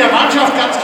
der Mannschaft ganz